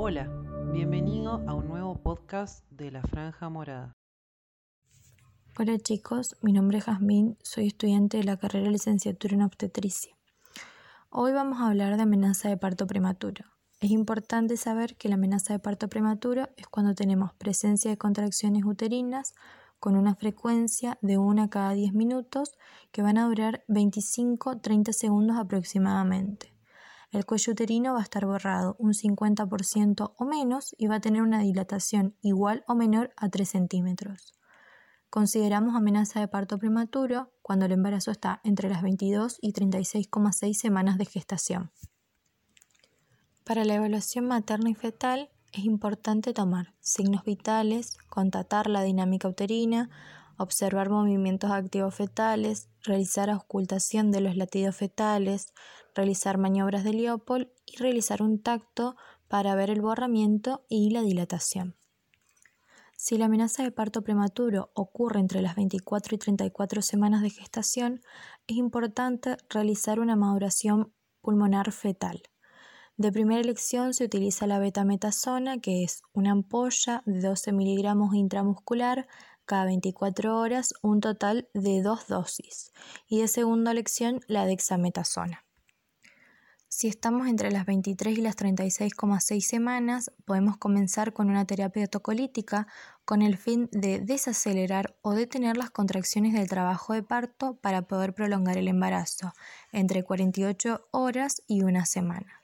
Hola, bienvenido a un nuevo podcast de La Franja Morada. Hola chicos, mi nombre es Jazmín, soy estudiante de la carrera de licenciatura en obstetricia. Hoy vamos a hablar de amenaza de parto prematuro. Es importante saber que la amenaza de parto prematuro es cuando tenemos presencia de contracciones uterinas con una frecuencia de 1 cada 10 minutos que van a durar 25-30 segundos aproximadamente. El cuello uterino va a estar borrado un 50% o menos y va a tener una dilatación igual o menor a 3 centímetros. Consideramos amenaza de parto prematuro cuando el embarazo está entre las 22 y 36,6 semanas de gestación. Para la evaluación materna y fetal es importante tomar signos vitales, contatar la dinámica uterina, observar movimientos activos fetales, realizar auscultación de los latidos fetales, realizar maniobras de Leopold y realizar un tacto para ver el borramiento y la dilatación. Si la amenaza de parto prematuro ocurre entre las 24 y 34 semanas de gestación, es importante realizar una maduración pulmonar fetal. De primera elección se utiliza la betametasona, que es una ampolla de 12 miligramos intramuscular cada 24 horas, un total de dos dosis. Y de segunda elección la dexametasona. Si estamos entre las 23 y las 36,6 semanas, podemos comenzar con una terapia autocolítica con el fin de desacelerar o detener las contracciones del trabajo de parto para poder prolongar el embarazo entre 48 horas y una semana.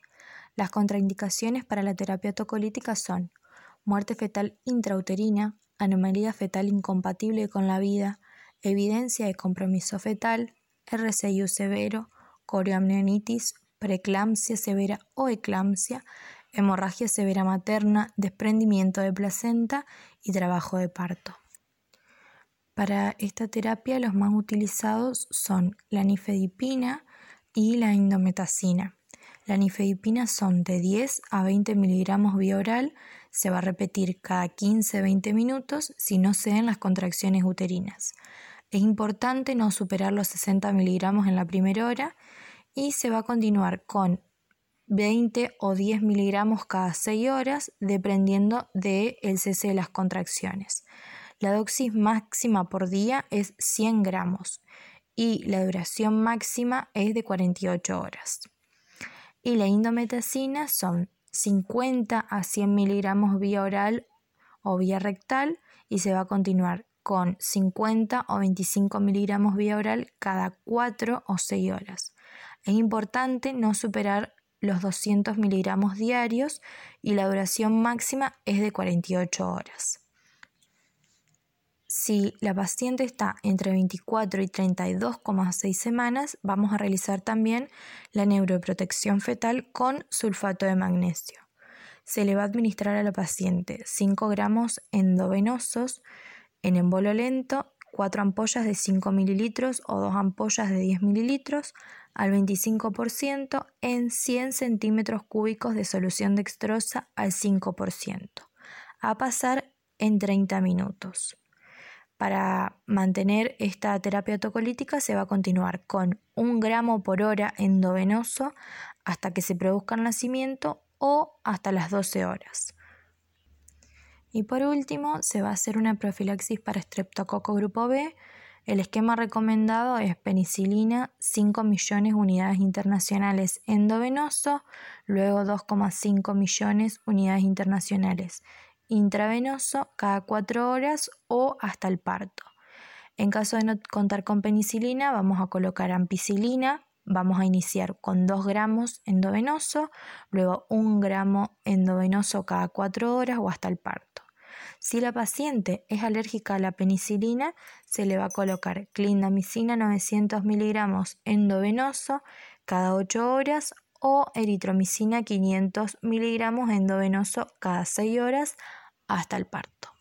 Las contraindicaciones para la terapia tocolítica son muerte fetal intrauterina, anomalía fetal incompatible con la vida, evidencia de compromiso fetal, RCIU severo, corioamnionitis, preeclampsia severa o eclampsia, hemorragia severa materna, desprendimiento de placenta y trabajo de parto. Para esta terapia los más utilizados son la nifedipina y la indometacina. La nifedipina son de 10 a 20 miligramos vía oral, se va a repetir cada 15-20 minutos si no se den las contracciones uterinas. Es importante no superar los 60 miligramos en la primera hora y se va a continuar con 20 o 10 miligramos cada 6 horas dependiendo del cese de las contracciones. La dosis máxima por día es 100 gramos y la duración máxima es de 48 horas y la indometacina son 50 a 100 miligramos vía oral o vía rectal y se va a continuar con 50 o 25 miligramos vía oral cada 4 o 6 horas. Es importante no superar los 200 miligramos diarios y la duración máxima es de 48 horas. Si la paciente está entre 24 y 32,6 semanas, vamos a realizar también la neuroprotección fetal con sulfato de magnesio. Se le va a administrar a la paciente 5 gramos endovenosos en embolo lento, 4 ampollas de 5 mililitros o 2 ampollas de 10 mililitros al 25% en 100 centímetros cúbicos de solución dextrosa al 5%, a pasar en 30 minutos. Para mantener esta terapia autocolítica se va a continuar con un gramo por hora endovenoso hasta que se produzca el nacimiento o hasta las 12 horas. Y por último, se va a hacer una profilaxis para estreptococo grupo B. El esquema recomendado es penicilina 5 millones unidades internacionales endovenoso, luego 2,5 millones unidades internacionales intravenoso cada cuatro horas o hasta el parto. En caso de no contar con penicilina, vamos a colocar ampicilina. Vamos a iniciar con 2 gramos endovenoso, luego 1 gramo endovenoso cada 4 horas o hasta el parto. Si la paciente es alérgica a la penicilina, se le va a colocar clindamicina 900 miligramos endovenoso cada 8 horas o eritromicina 500 miligramos endovenoso cada 6 horas hasta el parto.